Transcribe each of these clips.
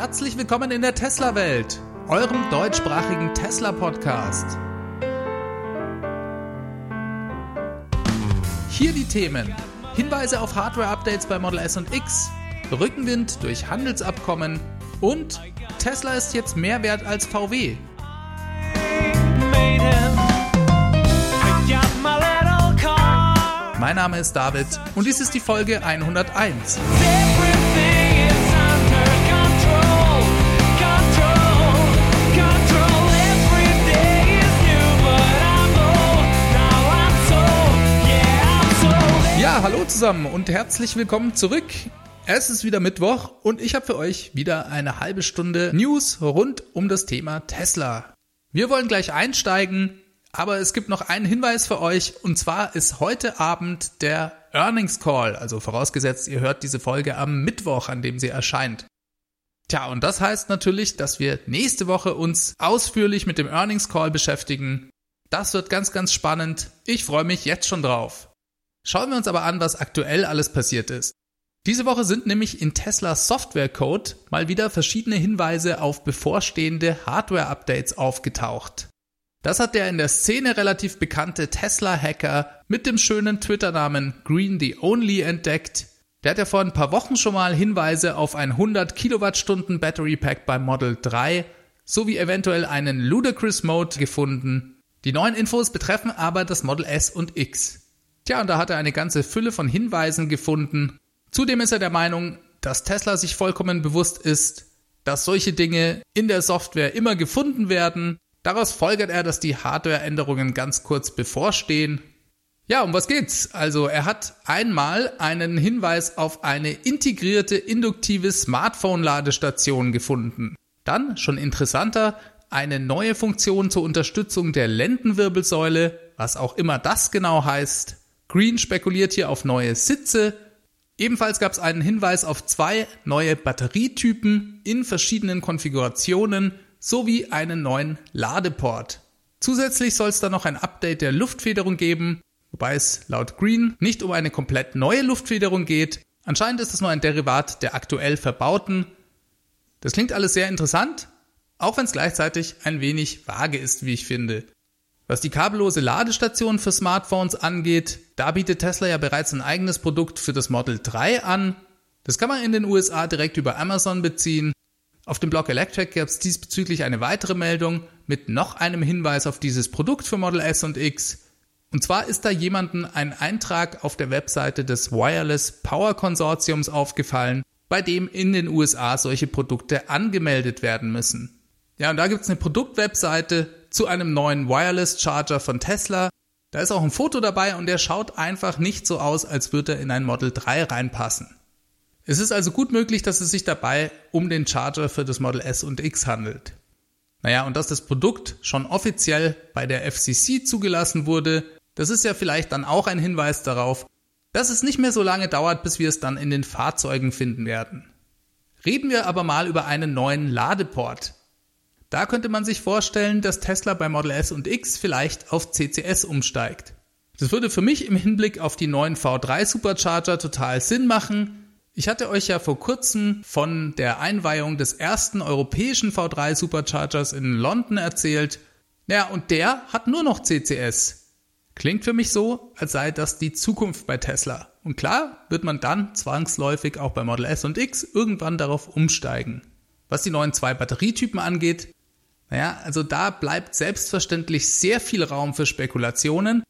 Herzlich willkommen in der Tesla-Welt, eurem deutschsprachigen Tesla-Podcast. Hier die Themen: Hinweise auf Hardware-Updates bei Model S und X, Rückenwind durch Handelsabkommen und Tesla ist jetzt mehr wert als VW. Mein Name ist David und dies ist die Folge 101. zusammen und herzlich willkommen zurück. Es ist wieder Mittwoch und ich habe für euch wieder eine halbe Stunde News rund um das Thema Tesla. Wir wollen gleich einsteigen, aber es gibt noch einen Hinweis für euch und zwar ist heute Abend der Earnings Call, also vorausgesetzt ihr hört diese Folge am Mittwoch, an dem sie erscheint. Tja, und das heißt natürlich, dass wir nächste Woche uns ausführlich mit dem Earnings Call beschäftigen. Das wird ganz, ganz spannend. Ich freue mich jetzt schon drauf. Schauen wir uns aber an, was aktuell alles passiert ist. Diese Woche sind nämlich in Tesla Software Code mal wieder verschiedene Hinweise auf bevorstehende Hardware-Updates aufgetaucht. Das hat der in der Szene relativ bekannte Tesla-Hacker mit dem schönen Twitter-Namen Green the Only entdeckt. Der hat ja vor ein paar Wochen schon mal Hinweise auf ein 100 Kilowattstunden Battery Pack beim Model 3 sowie eventuell einen Ludicrous Mode gefunden. Die neuen Infos betreffen aber das Model S und X. Tja, und da hat er eine ganze Fülle von Hinweisen gefunden. Zudem ist er der Meinung, dass Tesla sich vollkommen bewusst ist, dass solche Dinge in der Software immer gefunden werden. Daraus folgert er, dass die Hardware-Änderungen ganz kurz bevorstehen. Ja, um was geht's? Also er hat einmal einen Hinweis auf eine integrierte induktive Smartphone-Ladestation gefunden. Dann, schon interessanter, eine neue Funktion zur Unterstützung der Lendenwirbelsäule, was auch immer das genau heißt. Green spekuliert hier auf neue Sitze. Ebenfalls gab es einen Hinweis auf zwei neue Batterietypen in verschiedenen Konfigurationen sowie einen neuen Ladeport. Zusätzlich soll es dann noch ein Update der Luftfederung geben, wobei es laut Green nicht um eine komplett neue Luftfederung geht. Anscheinend ist es nur ein Derivat der aktuell verbauten. Das klingt alles sehr interessant, auch wenn es gleichzeitig ein wenig vage ist, wie ich finde. Was die kabellose Ladestation für Smartphones angeht, da bietet Tesla ja bereits ein eigenes Produkt für das Model 3 an. Das kann man in den USA direkt über Amazon beziehen. Auf dem Blog Electric gab es diesbezüglich eine weitere Meldung mit noch einem Hinweis auf dieses Produkt für Model S und X. Und zwar ist da jemanden ein Eintrag auf der Webseite des Wireless Power Konsortiums aufgefallen, bei dem in den USA solche Produkte angemeldet werden müssen. Ja, und da gibt's eine Produktwebseite, zu einem neuen Wireless Charger von Tesla. Da ist auch ein Foto dabei und der schaut einfach nicht so aus, als würde er in ein Model 3 reinpassen. Es ist also gut möglich, dass es sich dabei um den Charger für das Model S und X handelt. Naja, und dass das Produkt schon offiziell bei der FCC zugelassen wurde, das ist ja vielleicht dann auch ein Hinweis darauf, dass es nicht mehr so lange dauert, bis wir es dann in den Fahrzeugen finden werden. Reden wir aber mal über einen neuen Ladeport. Da könnte man sich vorstellen, dass Tesla bei Model S und X vielleicht auf CCS umsteigt. Das würde für mich im Hinblick auf die neuen V3 Supercharger total Sinn machen. Ich hatte euch ja vor kurzem von der Einweihung des ersten europäischen V3 Superchargers in London erzählt. Ja, und der hat nur noch CCS. Klingt für mich so, als sei das die Zukunft bei Tesla. Und klar wird man dann zwangsläufig auch bei Model S und X irgendwann darauf umsteigen. Was die neuen zwei Batterietypen angeht, naja, also da bleibt selbstverständlich sehr viel Raum für Spekulationen.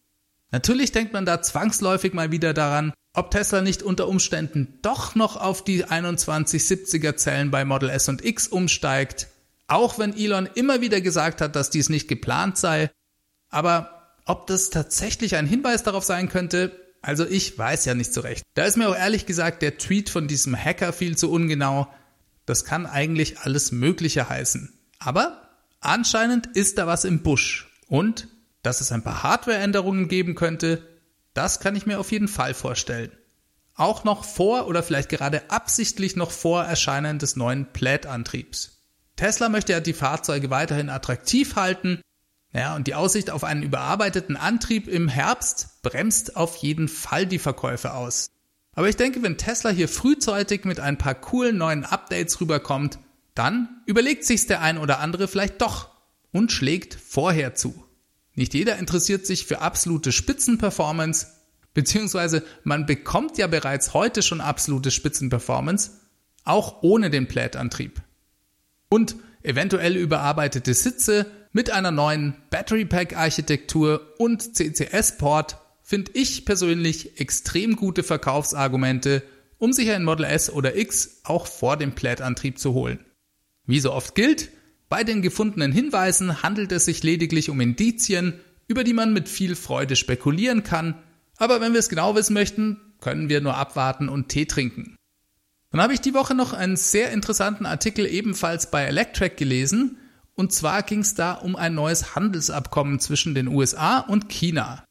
Natürlich denkt man da zwangsläufig mal wieder daran, ob Tesla nicht unter Umständen doch noch auf die 2170er Zellen bei Model S und X umsteigt, auch wenn Elon immer wieder gesagt hat, dass dies nicht geplant sei. Aber ob das tatsächlich ein Hinweis darauf sein könnte, also ich weiß ja nicht so recht. Da ist mir auch ehrlich gesagt der Tweet von diesem Hacker viel zu ungenau. Das kann eigentlich alles Mögliche heißen. Aber Anscheinend ist da was im Busch. Und dass es ein paar Hardware-Änderungen geben könnte, das kann ich mir auf jeden Fall vorstellen. Auch noch vor oder vielleicht gerade absichtlich noch vor Erscheinen des neuen Plaid-Antriebs. Tesla möchte ja die Fahrzeuge weiterhin attraktiv halten. Ja, und die Aussicht auf einen überarbeiteten Antrieb im Herbst bremst auf jeden Fall die Verkäufe aus. Aber ich denke, wenn Tesla hier frühzeitig mit ein paar coolen neuen Updates rüberkommt, dann überlegt sich's der ein oder andere vielleicht doch und schlägt vorher zu. Nicht jeder interessiert sich für absolute Spitzenperformance, beziehungsweise man bekommt ja bereits heute schon absolute Spitzenperformance, auch ohne den Plaid-Antrieb. Und eventuell überarbeitete Sitze mit einer neuen Battery Pack Architektur und CCS-Port finde ich persönlich extrem gute Verkaufsargumente, um sich ein Model S oder X auch vor dem Plaid-Antrieb zu holen. Wie so oft gilt, bei den gefundenen Hinweisen handelt es sich lediglich um Indizien, über die man mit viel Freude spekulieren kann, aber wenn wir es genau wissen möchten, können wir nur abwarten und Tee trinken. Dann habe ich die Woche noch einen sehr interessanten Artikel ebenfalls bei Electrac gelesen, und zwar ging es da um ein neues Handelsabkommen zwischen den USA und China.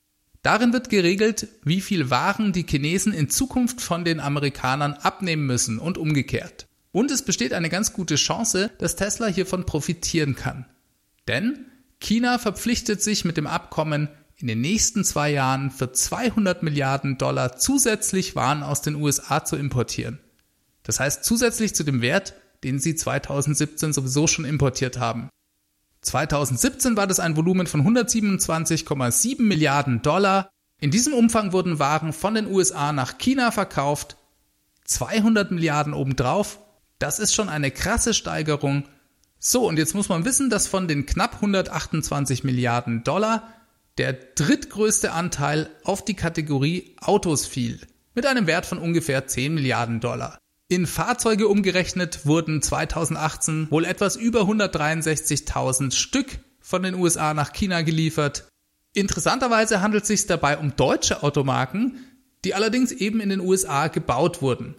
Darin wird geregelt, wie viel Waren die Chinesen in Zukunft von den Amerikanern abnehmen müssen und umgekehrt. Und es besteht eine ganz gute Chance, dass Tesla hiervon profitieren kann. Denn China verpflichtet sich mit dem Abkommen, in den nächsten zwei Jahren für 200 Milliarden Dollar zusätzlich Waren aus den USA zu importieren. Das heißt zusätzlich zu dem Wert, den sie 2017 sowieso schon importiert haben. 2017 war das ein Volumen von 127,7 Milliarden Dollar. In diesem Umfang wurden Waren von den USA nach China verkauft. 200 Milliarden obendrauf das ist schon eine krasse Steigerung. So, und jetzt muss man wissen, dass von den knapp 128 Milliarden Dollar der drittgrößte Anteil auf die Kategorie Autos fiel, mit einem Wert von ungefähr 10 Milliarden Dollar. In Fahrzeuge umgerechnet wurden 2018 wohl etwas über 163.000 Stück von den USA nach China geliefert. Interessanterweise handelt es sich dabei um deutsche Automarken, die allerdings eben in den USA gebaut wurden.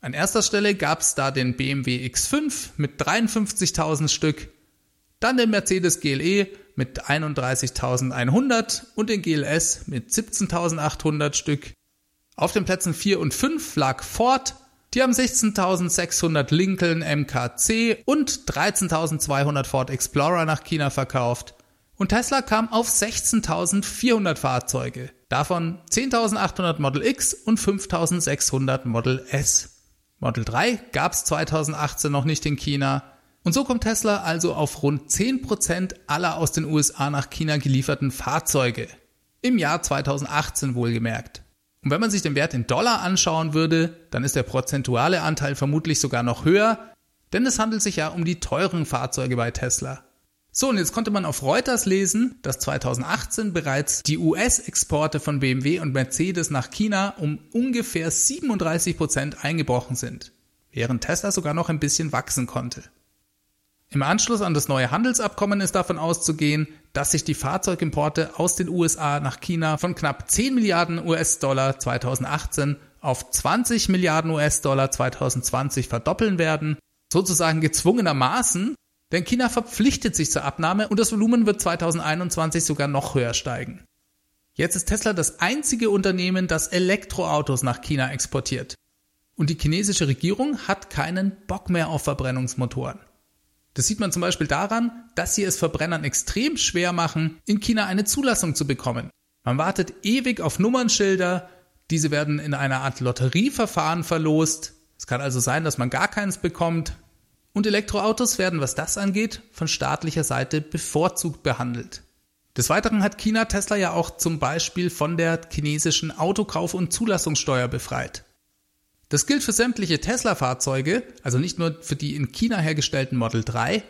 An erster Stelle gab es da den BMW X5 mit 53.000 Stück, dann den Mercedes GLE mit 31.100 und den GLS mit 17.800 Stück. Auf den Plätzen 4 und 5 lag Ford, die haben 16.600 Lincoln MKC und 13.200 Ford Explorer nach China verkauft. Und Tesla kam auf 16.400 Fahrzeuge, davon 10.800 Model X und 5.600 Model S. Model 3 gab es 2018 noch nicht in China. Und so kommt Tesla also auf rund 10% aller aus den USA nach China gelieferten Fahrzeuge. Im Jahr 2018 wohlgemerkt. Und wenn man sich den Wert in Dollar anschauen würde, dann ist der prozentuale Anteil vermutlich sogar noch höher, denn es handelt sich ja um die teuren Fahrzeuge bei Tesla. So, und jetzt konnte man auf Reuters lesen, dass 2018 bereits die US-Exporte von BMW und Mercedes nach China um ungefähr 37 Prozent eingebrochen sind, während Tesla sogar noch ein bisschen wachsen konnte. Im Anschluss an das neue Handelsabkommen ist davon auszugehen, dass sich die Fahrzeugimporte aus den USA nach China von knapp 10 Milliarden US-Dollar 2018 auf 20 Milliarden US-Dollar 2020 verdoppeln werden, sozusagen gezwungenermaßen, denn China verpflichtet sich zur Abnahme und das Volumen wird 2021 sogar noch höher steigen. Jetzt ist Tesla das einzige Unternehmen, das Elektroautos nach China exportiert. Und die chinesische Regierung hat keinen Bock mehr auf Verbrennungsmotoren. Das sieht man zum Beispiel daran, dass sie es Verbrennern extrem schwer machen, in China eine Zulassung zu bekommen. Man wartet ewig auf Nummernschilder, diese werden in einer Art Lotterieverfahren verlost. Es kann also sein, dass man gar keins bekommt, und Elektroautos werden, was das angeht, von staatlicher Seite bevorzugt behandelt. Des Weiteren hat China Tesla ja auch zum Beispiel von der chinesischen Autokauf- und Zulassungssteuer befreit. Das gilt für sämtliche Tesla-Fahrzeuge, also nicht nur für die in China hergestellten Model 3.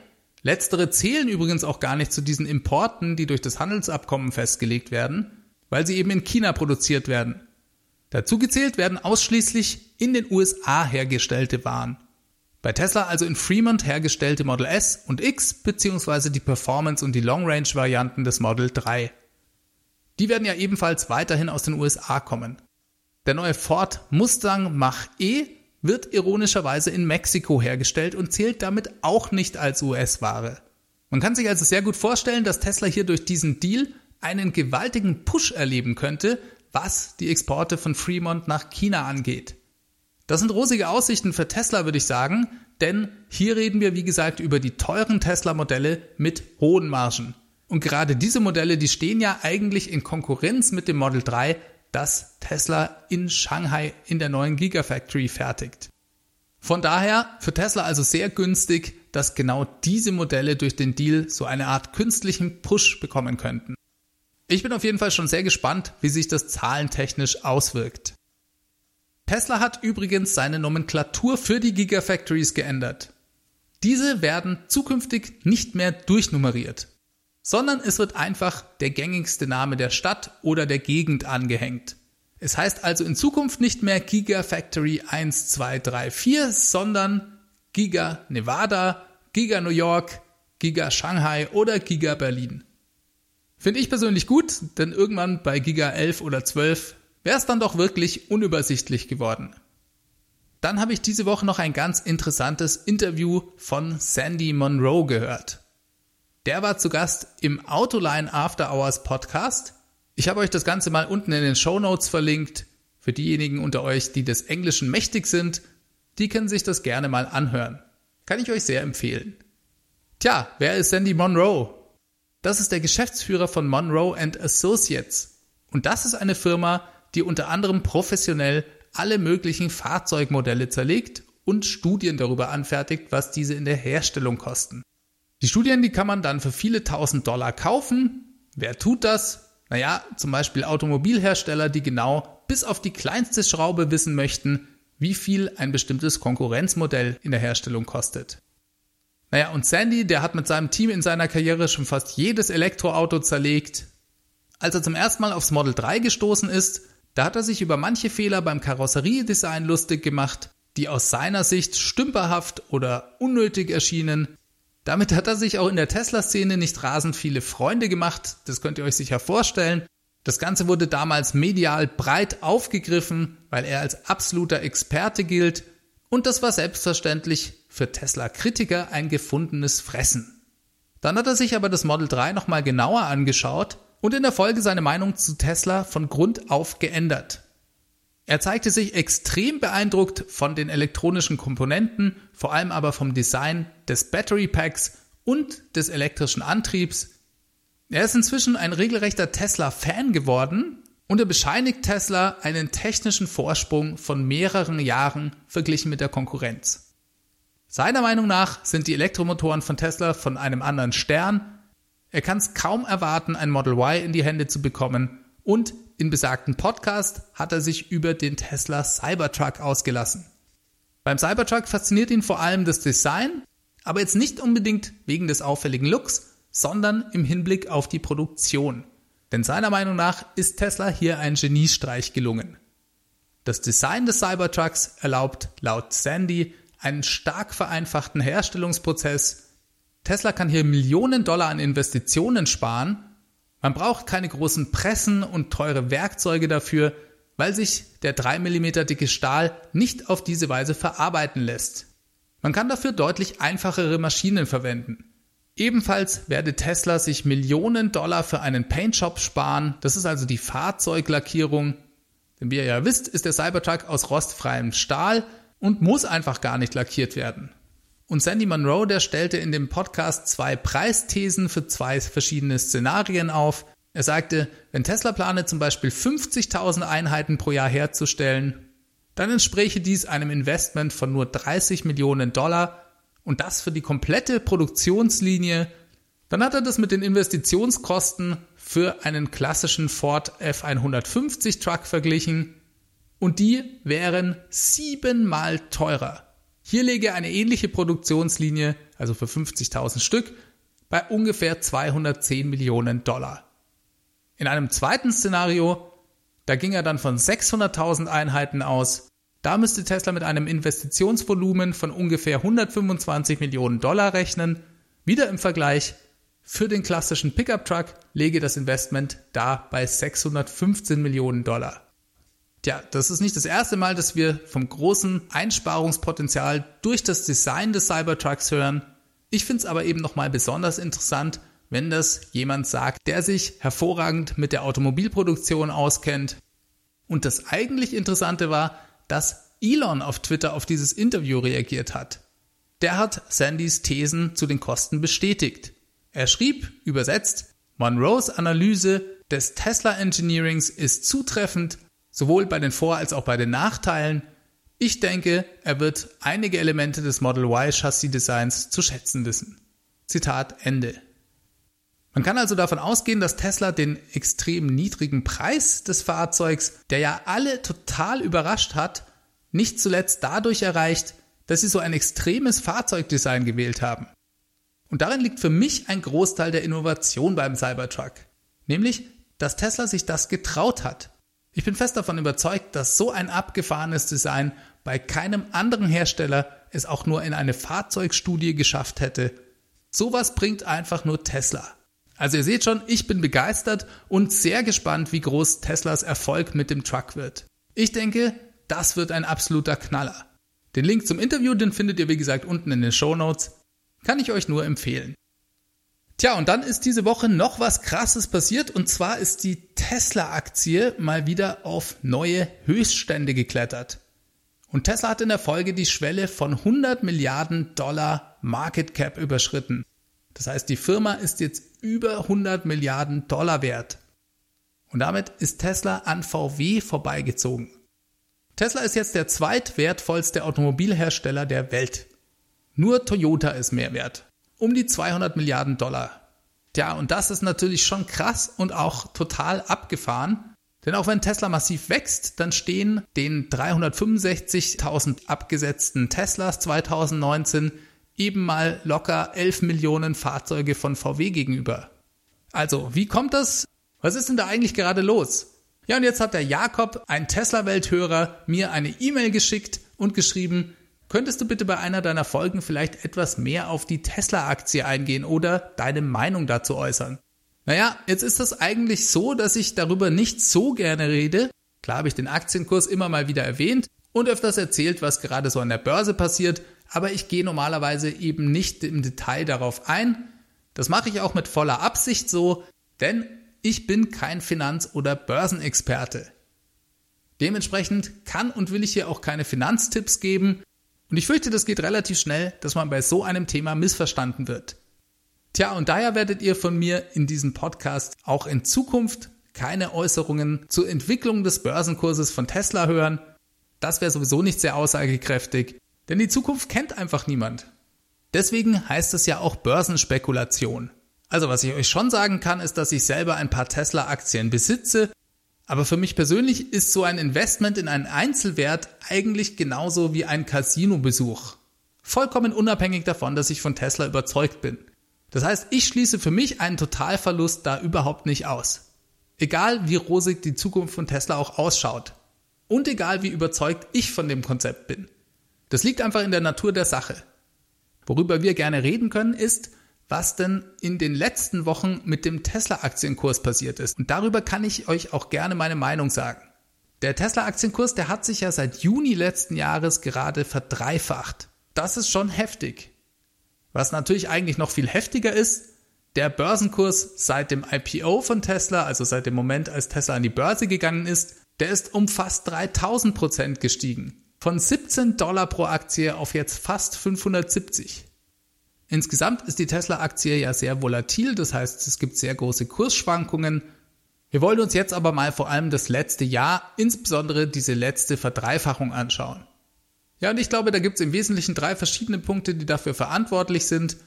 Letztere zählen übrigens auch gar nicht zu diesen Importen, die durch das Handelsabkommen festgelegt werden, weil sie eben in China produziert werden. Dazu gezählt werden ausschließlich in den USA hergestellte Waren. Bei Tesla also in Fremont hergestellte Model S und X bzw. die Performance- und die Long-Range-Varianten des Model 3. Die werden ja ebenfalls weiterhin aus den USA kommen. Der neue Ford Mustang Mach-E wird ironischerweise in Mexiko hergestellt und zählt damit auch nicht als US-Ware. Man kann sich also sehr gut vorstellen, dass Tesla hier durch diesen Deal einen gewaltigen Push erleben könnte, was die Exporte von Fremont nach China angeht. Das sind rosige Aussichten für Tesla, würde ich sagen, denn hier reden wir, wie gesagt, über die teuren Tesla-Modelle mit hohen Margen. Und gerade diese Modelle, die stehen ja eigentlich in Konkurrenz mit dem Model 3, das Tesla in Shanghai in der neuen Gigafactory fertigt. Von daher für Tesla also sehr günstig, dass genau diese Modelle durch den Deal so eine Art künstlichen Push bekommen könnten. Ich bin auf jeden Fall schon sehr gespannt, wie sich das zahlentechnisch auswirkt. Tesla hat übrigens seine Nomenklatur für die Gigafactories geändert. Diese werden zukünftig nicht mehr durchnummeriert, sondern es wird einfach der gängigste Name der Stadt oder der Gegend angehängt. Es heißt also in Zukunft nicht mehr Gigafactory 1, 2, 3, 4, sondern Giga Nevada, Giga New York, Giga Shanghai oder Giga Berlin. Finde ich persönlich gut, denn irgendwann bei Giga 11 oder 12 wäre es dann doch wirklich unübersichtlich geworden. Dann habe ich diese Woche noch ein ganz interessantes Interview von Sandy Monroe gehört. Der war zu Gast im Autoline After Hours Podcast. Ich habe euch das Ganze mal unten in den Show Notes verlinkt. Für diejenigen unter euch, die des Englischen mächtig sind, die können sich das gerne mal anhören. Kann ich euch sehr empfehlen. Tja, wer ist Sandy Monroe? Das ist der Geschäftsführer von Monroe Associates. Und das ist eine Firma, die unter anderem professionell alle möglichen Fahrzeugmodelle zerlegt und Studien darüber anfertigt, was diese in der Herstellung kosten. Die Studien, die kann man dann für viele tausend Dollar kaufen. Wer tut das? Naja, zum Beispiel Automobilhersteller, die genau bis auf die kleinste Schraube wissen möchten, wie viel ein bestimmtes Konkurrenzmodell in der Herstellung kostet. Naja, und Sandy, der hat mit seinem Team in seiner Karriere schon fast jedes Elektroauto zerlegt. Als er zum ersten Mal aufs Model 3 gestoßen ist, da hat er sich über manche Fehler beim Karosseriedesign lustig gemacht, die aus seiner Sicht stümperhaft oder unnötig erschienen. Damit hat er sich auch in der Tesla-Szene nicht rasend viele Freunde gemacht, das könnt ihr euch sicher vorstellen. Das Ganze wurde damals medial breit aufgegriffen, weil er als absoluter Experte gilt und das war selbstverständlich für Tesla-Kritiker ein gefundenes Fressen. Dann hat er sich aber das Model 3 nochmal genauer angeschaut und in der Folge seine Meinung zu Tesla von Grund auf geändert. Er zeigte sich extrem beeindruckt von den elektronischen Komponenten, vor allem aber vom Design des Battery Packs und des elektrischen Antriebs. Er ist inzwischen ein regelrechter Tesla-Fan geworden und er bescheinigt Tesla einen technischen Vorsprung von mehreren Jahren verglichen mit der Konkurrenz. Seiner Meinung nach sind die Elektromotoren von Tesla von einem anderen Stern er kann es kaum erwarten, ein Model Y in die Hände zu bekommen und in besagten Podcast hat er sich über den Tesla Cybertruck ausgelassen. Beim Cybertruck fasziniert ihn vor allem das Design, aber jetzt nicht unbedingt wegen des auffälligen Looks, sondern im Hinblick auf die Produktion. Denn seiner Meinung nach ist Tesla hier ein Geniestreich gelungen. Das Design des Cybertrucks erlaubt laut Sandy einen stark vereinfachten Herstellungsprozess Tesla kann hier Millionen Dollar an Investitionen sparen. Man braucht keine großen Pressen und teure Werkzeuge dafür, weil sich der 3 mm dicke Stahl nicht auf diese Weise verarbeiten lässt. Man kann dafür deutlich einfachere Maschinen verwenden. Ebenfalls werde Tesla sich Millionen Dollar für einen Paintshop sparen. Das ist also die Fahrzeuglackierung. Denn wie ihr ja wisst, ist der Cybertruck aus rostfreiem Stahl und muss einfach gar nicht lackiert werden. Und Sandy Monroe, der stellte in dem Podcast zwei Preisthesen für zwei verschiedene Szenarien auf. Er sagte, wenn Tesla plane zum Beispiel 50.000 Einheiten pro Jahr herzustellen, dann entspräche dies einem Investment von nur 30 Millionen Dollar und das für die komplette Produktionslinie. Dann hat er das mit den Investitionskosten für einen klassischen Ford F150 Truck verglichen und die wären siebenmal teurer. Hier lege eine ähnliche Produktionslinie, also für 50.000 Stück, bei ungefähr 210 Millionen Dollar. In einem zweiten Szenario, da ging er dann von 600.000 Einheiten aus. Da müsste Tesla mit einem Investitionsvolumen von ungefähr 125 Millionen Dollar rechnen. Wieder im Vergleich, für den klassischen Pickup Truck lege das Investment da bei 615 Millionen Dollar. Tja, das ist nicht das erste Mal, dass wir vom großen Einsparungspotenzial durch das Design des Cybertrucks hören. Ich finde es aber eben nochmal besonders interessant, wenn das jemand sagt, der sich hervorragend mit der Automobilproduktion auskennt. Und das eigentlich Interessante war, dass Elon auf Twitter auf dieses Interview reagiert hat. Der hat Sandys Thesen zu den Kosten bestätigt. Er schrieb, übersetzt, Monroes Analyse des Tesla Engineerings ist zutreffend sowohl bei den Vor- als auch bei den Nachteilen. Ich denke, er wird einige Elemente des Model Y Chassis Designs zu schätzen wissen. Zitat Ende. Man kann also davon ausgehen, dass Tesla den extrem niedrigen Preis des Fahrzeugs, der ja alle total überrascht hat, nicht zuletzt dadurch erreicht, dass sie so ein extremes Fahrzeugdesign gewählt haben. Und darin liegt für mich ein Großteil der Innovation beim Cybertruck. Nämlich, dass Tesla sich das getraut hat. Ich bin fest davon überzeugt, dass so ein abgefahrenes Design bei keinem anderen Hersteller es auch nur in eine Fahrzeugstudie geschafft hätte. Sowas bringt einfach nur Tesla. Also ihr seht schon, ich bin begeistert und sehr gespannt, wie groß Teslas Erfolg mit dem Truck wird. Ich denke, das wird ein absoluter Knaller. Den Link zum Interview, den findet ihr wie gesagt unten in den Show Notes. Kann ich euch nur empfehlen. Tja, und dann ist diese Woche noch was Krasses passiert und zwar ist die Tesla-Aktie mal wieder auf neue Höchststände geklettert. Und Tesla hat in der Folge die Schwelle von 100 Milliarden Dollar Market Cap überschritten. Das heißt, die Firma ist jetzt über 100 Milliarden Dollar wert. Und damit ist Tesla an VW vorbeigezogen. Tesla ist jetzt der zweitwertvollste Automobilhersteller der Welt. Nur Toyota ist mehr wert um die 200 Milliarden Dollar. Tja, und das ist natürlich schon krass und auch total abgefahren. Denn auch wenn Tesla massiv wächst, dann stehen den 365.000 abgesetzten Teslas 2019 eben mal locker 11 Millionen Fahrzeuge von VW gegenüber. Also, wie kommt das? Was ist denn da eigentlich gerade los? Ja, und jetzt hat der Jakob, ein Tesla-Welthörer, mir eine E-Mail geschickt und geschrieben, Könntest du bitte bei einer deiner Folgen vielleicht etwas mehr auf die Tesla-Aktie eingehen oder deine Meinung dazu äußern? Naja, jetzt ist das eigentlich so, dass ich darüber nicht so gerne rede. Klar habe ich den Aktienkurs immer mal wieder erwähnt und öfters erzählt, was gerade so an der Börse passiert, aber ich gehe normalerweise eben nicht im Detail darauf ein. Das mache ich auch mit voller Absicht so, denn ich bin kein Finanz- oder Börsenexperte. Dementsprechend kann und will ich hier auch keine Finanztipps geben, und ich fürchte, das geht relativ schnell, dass man bei so einem Thema missverstanden wird. Tja, und daher werdet ihr von mir in diesem Podcast auch in Zukunft keine Äußerungen zur Entwicklung des Börsenkurses von Tesla hören. Das wäre sowieso nicht sehr aussagekräftig, denn die Zukunft kennt einfach niemand. Deswegen heißt es ja auch Börsenspekulation. Also was ich euch schon sagen kann, ist, dass ich selber ein paar Tesla-Aktien besitze aber für mich persönlich ist so ein Investment in einen Einzelwert eigentlich genauso wie ein Casino-Besuch. Vollkommen unabhängig davon, dass ich von Tesla überzeugt bin. Das heißt, ich schließe für mich einen Totalverlust da überhaupt nicht aus. Egal wie rosig die Zukunft von Tesla auch ausschaut. Und egal wie überzeugt ich von dem Konzept bin. Das liegt einfach in der Natur der Sache. Worüber wir gerne reden können, ist, was denn in den letzten Wochen mit dem Tesla-Aktienkurs passiert ist. Und darüber kann ich euch auch gerne meine Meinung sagen. Der Tesla-Aktienkurs, der hat sich ja seit Juni letzten Jahres gerade verdreifacht. Das ist schon heftig. Was natürlich eigentlich noch viel heftiger ist, der Börsenkurs seit dem IPO von Tesla, also seit dem Moment, als Tesla an die Börse gegangen ist, der ist um fast 3000 Prozent gestiegen. Von 17 Dollar pro Aktie auf jetzt fast 570. Insgesamt ist die Tesla-Aktie ja sehr volatil, das heißt, es gibt sehr große Kursschwankungen. Wir wollen uns jetzt aber mal vor allem das letzte Jahr, insbesondere diese letzte Verdreifachung anschauen. Ja, und ich glaube, da gibt es im Wesentlichen drei verschiedene Punkte, die dafür verantwortlich sind.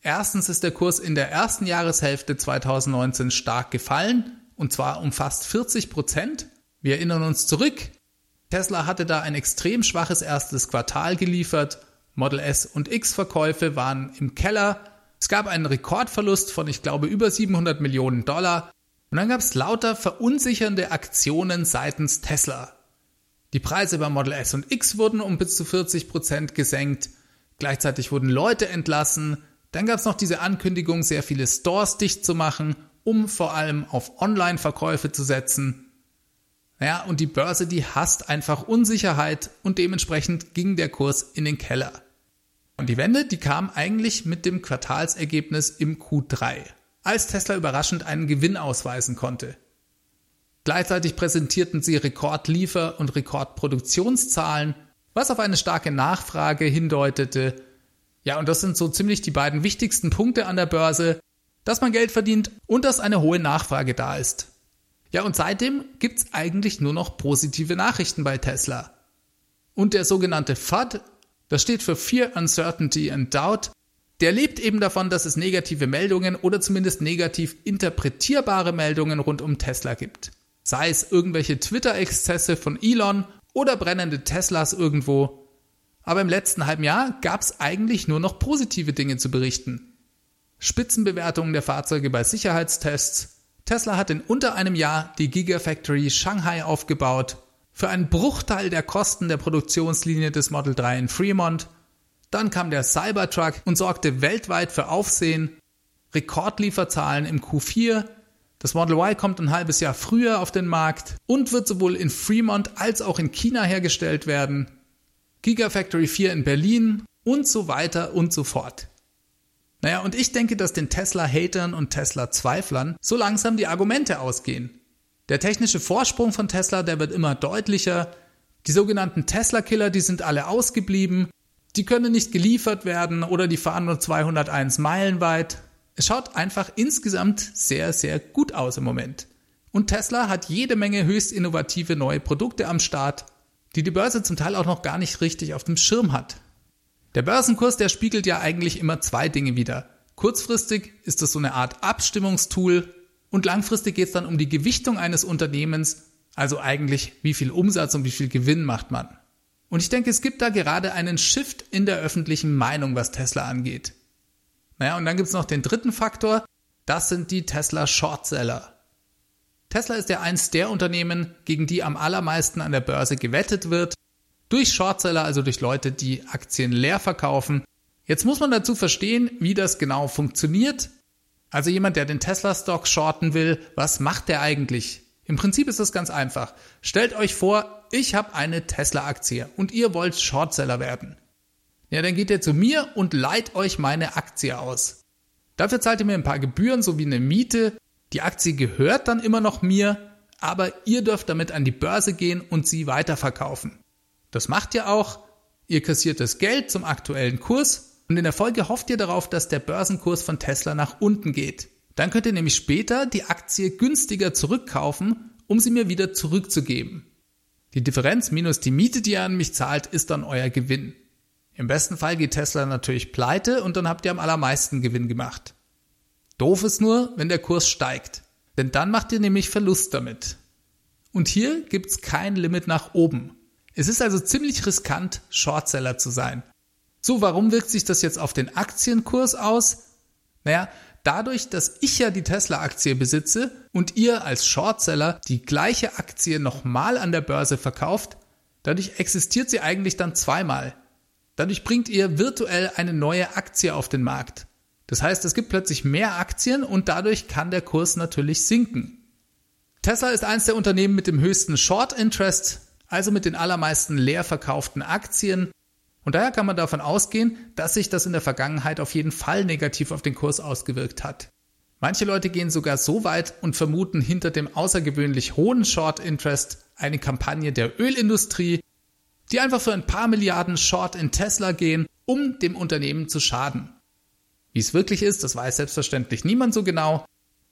Erstens ist der Kurs in der ersten Jahreshälfte 2019 stark gefallen, und zwar um fast 40 Prozent. Wir erinnern uns zurück. Tesla hatte da ein extrem schwaches erstes Quartal geliefert Model S und X Verkäufe waren im Keller. Es gab einen Rekordverlust von, ich glaube, über 700 Millionen Dollar. Und dann gab es lauter verunsichernde Aktionen seitens Tesla. Die Preise bei Model S und X wurden um bis zu 40 Prozent gesenkt. Gleichzeitig wurden Leute entlassen. Dann gab es noch diese Ankündigung, sehr viele Stores dicht zu machen, um vor allem auf Online-Verkäufe zu setzen. Naja, und die Börse, die hasst einfach Unsicherheit und dementsprechend ging der Kurs in den Keller. Und die Wende, die kam eigentlich mit dem Quartalsergebnis im Q3, als Tesla überraschend einen Gewinn ausweisen konnte. Gleichzeitig präsentierten sie Rekordliefer- und Rekordproduktionszahlen, was auf eine starke Nachfrage hindeutete. Ja, und das sind so ziemlich die beiden wichtigsten Punkte an der Börse, dass man Geld verdient und dass eine hohe Nachfrage da ist. Ja, und seitdem gibt's eigentlich nur noch positive Nachrichten bei Tesla. Und der sogenannte FUD, das steht für Fear, Uncertainty and Doubt, der lebt eben davon, dass es negative Meldungen oder zumindest negativ interpretierbare Meldungen rund um Tesla gibt. Sei es irgendwelche Twitter-Exzesse von Elon oder brennende Teslas irgendwo. Aber im letzten halben Jahr gab es eigentlich nur noch positive Dinge zu berichten. Spitzenbewertungen der Fahrzeuge bei Sicherheitstests. Tesla hat in unter einem Jahr die Gigafactory Shanghai aufgebaut. Für einen Bruchteil der Kosten der Produktionslinie des Model 3 in Fremont dann kam der Cybertruck und sorgte weltweit für Aufsehen. Rekordlieferzahlen im Q4. Das Model Y kommt ein halbes Jahr früher auf den Markt und wird sowohl in Fremont als auch in China hergestellt werden. Gigafactory 4 in Berlin und so weiter und so fort. Naja, und ich denke, dass den Tesla-Hatern und Tesla-Zweiflern so langsam die Argumente ausgehen. Der technische Vorsprung von Tesla, der wird immer deutlicher. Die sogenannten Tesla-Killer, die sind alle ausgeblieben. Die können nicht geliefert werden oder die fahren nur 201 Meilen weit. Es schaut einfach insgesamt sehr, sehr gut aus im Moment. Und Tesla hat jede Menge höchst innovative neue Produkte am Start, die die Börse zum Teil auch noch gar nicht richtig auf dem Schirm hat. Der Börsenkurs, der spiegelt ja eigentlich immer zwei Dinge wider. Kurzfristig ist das so eine Art Abstimmungstool und langfristig geht es dann um die Gewichtung eines Unternehmens, also eigentlich wie viel Umsatz und wie viel Gewinn macht man. Und ich denke, es gibt da gerade einen Shift in der öffentlichen Meinung, was Tesla angeht. Naja, und dann gibt es noch den dritten Faktor, das sind die Tesla Shortseller. Tesla ist ja eins der Unternehmen, gegen die am allermeisten an der Börse gewettet wird. Durch Shortseller, also durch Leute, die Aktien leer verkaufen. Jetzt muss man dazu verstehen, wie das genau funktioniert. Also jemand, der den Tesla-Stock shorten will, was macht der eigentlich? Im Prinzip ist das ganz einfach. Stellt euch vor, ich habe eine Tesla-Aktie und ihr wollt Shortseller werden. Ja, dann geht ihr zu mir und leiht euch meine Aktie aus. Dafür zahlt ihr mir ein paar Gebühren sowie eine Miete. Die Aktie gehört dann immer noch mir, aber ihr dürft damit an die Börse gehen und sie weiterverkaufen. Das macht ihr auch. Ihr kassiert das Geld zum aktuellen Kurs und in der Folge hofft ihr darauf, dass der Börsenkurs von Tesla nach unten geht. Dann könnt ihr nämlich später die Aktie günstiger zurückkaufen, um sie mir wieder zurückzugeben. Die Differenz minus die Miete, die ihr an mich zahlt, ist dann euer Gewinn. Im besten Fall geht Tesla natürlich pleite und dann habt ihr am allermeisten Gewinn gemacht. Doof ist nur, wenn der Kurs steigt, denn dann macht ihr nämlich Verlust damit. Und hier gibt's kein Limit nach oben. Es ist also ziemlich riskant, Shortseller zu sein. So, warum wirkt sich das jetzt auf den Aktienkurs aus? Naja, Dadurch, dass ich ja die Tesla-Aktie besitze und ihr als Shortseller die gleiche Aktie nochmal an der Börse verkauft, dadurch existiert sie eigentlich dann zweimal. Dadurch bringt ihr virtuell eine neue Aktie auf den Markt. Das heißt, es gibt plötzlich mehr Aktien und dadurch kann der Kurs natürlich sinken. Tesla ist eines der Unternehmen mit dem höchsten Short Interest, also mit den allermeisten leer verkauften Aktien und daher kann man davon ausgehen, dass sich das in der Vergangenheit auf jeden Fall negativ auf den Kurs ausgewirkt hat. Manche Leute gehen sogar so weit und vermuten hinter dem außergewöhnlich hohen Short Interest eine Kampagne der Ölindustrie, die einfach für ein paar Milliarden Short in Tesla gehen, um dem Unternehmen zu schaden. Wie es wirklich ist, das weiß selbstverständlich niemand so genau,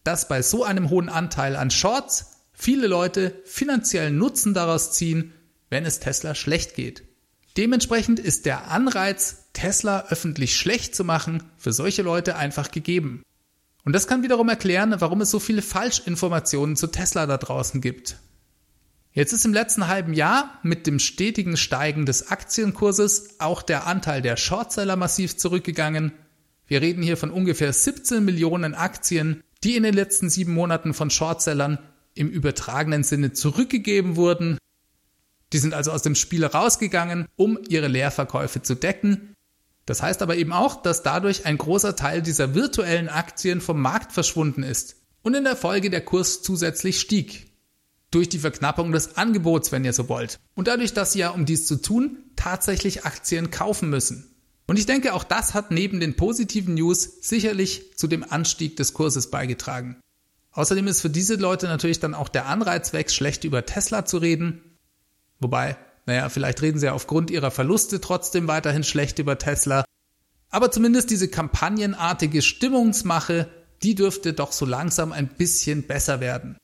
dass bei so einem hohen Anteil an Shorts viele Leute finanziellen Nutzen daraus ziehen, wenn es Tesla schlecht geht. Dementsprechend ist der Anreiz, Tesla öffentlich schlecht zu machen, für solche Leute einfach gegeben. Und das kann wiederum erklären, warum es so viele Falschinformationen zu Tesla da draußen gibt. Jetzt ist im letzten halben Jahr mit dem stetigen Steigen des Aktienkurses auch der Anteil der Shortseller massiv zurückgegangen. Wir reden hier von ungefähr 17 Millionen Aktien, die in den letzten sieben Monaten von Shortsellern im übertragenen Sinne zurückgegeben wurden, die sind also aus dem Spiel rausgegangen, um ihre Leerverkäufe zu decken. Das heißt aber eben auch, dass dadurch ein großer Teil dieser virtuellen Aktien vom Markt verschwunden ist und in der Folge der Kurs zusätzlich stieg. Durch die Verknappung des Angebots, wenn ihr so wollt. Und dadurch, dass sie ja, um dies zu tun, tatsächlich Aktien kaufen müssen. Und ich denke, auch das hat neben den positiven News sicherlich zu dem Anstieg des Kurses beigetragen. Außerdem ist für diese Leute natürlich dann auch der Anreiz weg, schlecht über Tesla zu reden Wobei, naja, vielleicht reden sie ja aufgrund ihrer Verluste trotzdem weiterhin schlecht über Tesla. Aber zumindest diese kampagnenartige Stimmungsmache, die dürfte doch so langsam ein bisschen besser werden.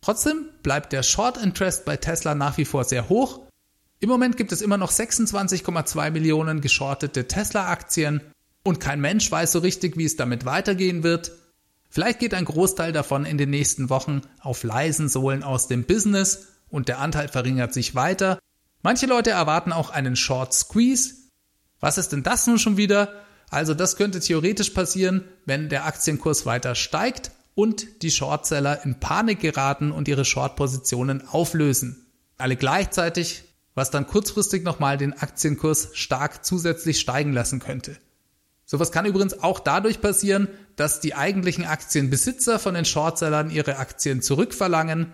Trotzdem bleibt der Short Interest bei Tesla nach wie vor sehr hoch. Im Moment gibt es immer noch 26,2 Millionen geschortete Tesla-Aktien und kein Mensch weiß so richtig, wie es damit weitergehen wird. Vielleicht geht ein Großteil davon in den nächsten Wochen auf leisen Sohlen aus dem Business und der Anteil verringert sich weiter. Manche Leute erwarten auch einen Short Squeeze. Was ist denn das nun schon wieder? Also das könnte theoretisch passieren, wenn der Aktienkurs weiter steigt und die Shortseller in Panik geraten und ihre Short-Positionen auflösen. Alle gleichzeitig was dann kurzfristig nochmal den Aktienkurs stark zusätzlich steigen lassen könnte. Sowas kann übrigens auch dadurch passieren, dass die eigentlichen Aktienbesitzer von den Shortsellern ihre Aktien zurückverlangen.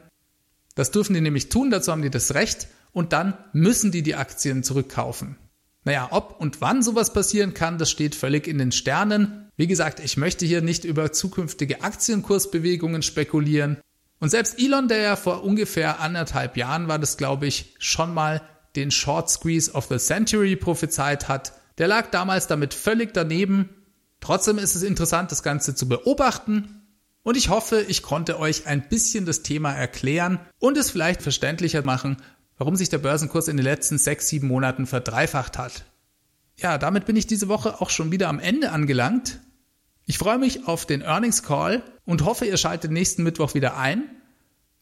Das dürfen die nämlich tun, dazu haben die das Recht und dann müssen die die Aktien zurückkaufen. Naja, ob und wann sowas passieren kann, das steht völlig in den Sternen. Wie gesagt, ich möchte hier nicht über zukünftige Aktienkursbewegungen spekulieren. Und selbst Elon, der ja vor ungefähr anderthalb Jahren war das, glaube ich, schon mal den Short Squeeze of the Century prophezeit hat, der lag damals damit völlig daneben. Trotzdem ist es interessant, das Ganze zu beobachten. Und ich hoffe, ich konnte euch ein bisschen das Thema erklären und es vielleicht verständlicher machen, warum sich der Börsenkurs in den letzten sechs, sieben Monaten verdreifacht hat. Ja, damit bin ich diese Woche auch schon wieder am Ende angelangt. Ich freue mich auf den Earnings Call und hoffe, ihr schaltet nächsten Mittwoch wieder ein.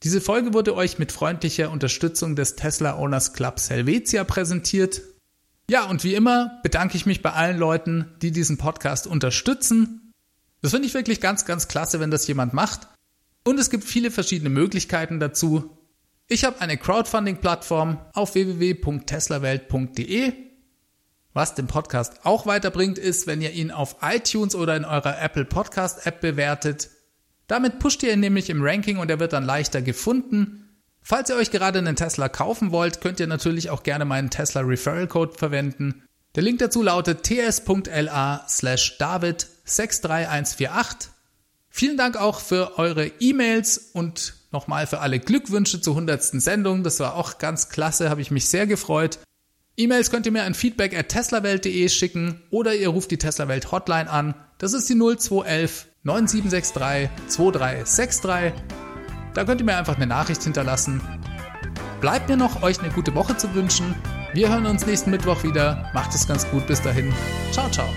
Diese Folge wurde euch mit freundlicher Unterstützung des Tesla Owners Club Helvetia präsentiert. Ja, und wie immer bedanke ich mich bei allen Leuten, die diesen Podcast unterstützen. Das finde ich wirklich ganz, ganz klasse, wenn das jemand macht. Und es gibt viele verschiedene Möglichkeiten dazu. Ich habe eine Crowdfunding-Plattform auf www.teslawelt.de was den Podcast auch weiterbringt, ist, wenn ihr ihn auf iTunes oder in eurer Apple Podcast App bewertet. Damit pusht ihr ihn nämlich im Ranking und er wird dann leichter gefunden. Falls ihr euch gerade einen Tesla kaufen wollt, könnt ihr natürlich auch gerne meinen Tesla Referral Code verwenden. Der Link dazu lautet ts.la slash david 63148. Vielen Dank auch für eure E-Mails und nochmal für alle Glückwünsche zur 100. Sendung. Das war auch ganz klasse, habe ich mich sehr gefreut. E-Mails könnt ihr mir an feedback at teslawelt.de schicken oder ihr ruft die Teslawelt Hotline an. Das ist die 0211 9763 2363. Da könnt ihr mir einfach eine Nachricht hinterlassen. Bleibt mir noch, euch eine gute Woche zu wünschen. Wir hören uns nächsten Mittwoch wieder. Macht es ganz gut. Bis dahin. Ciao, ciao.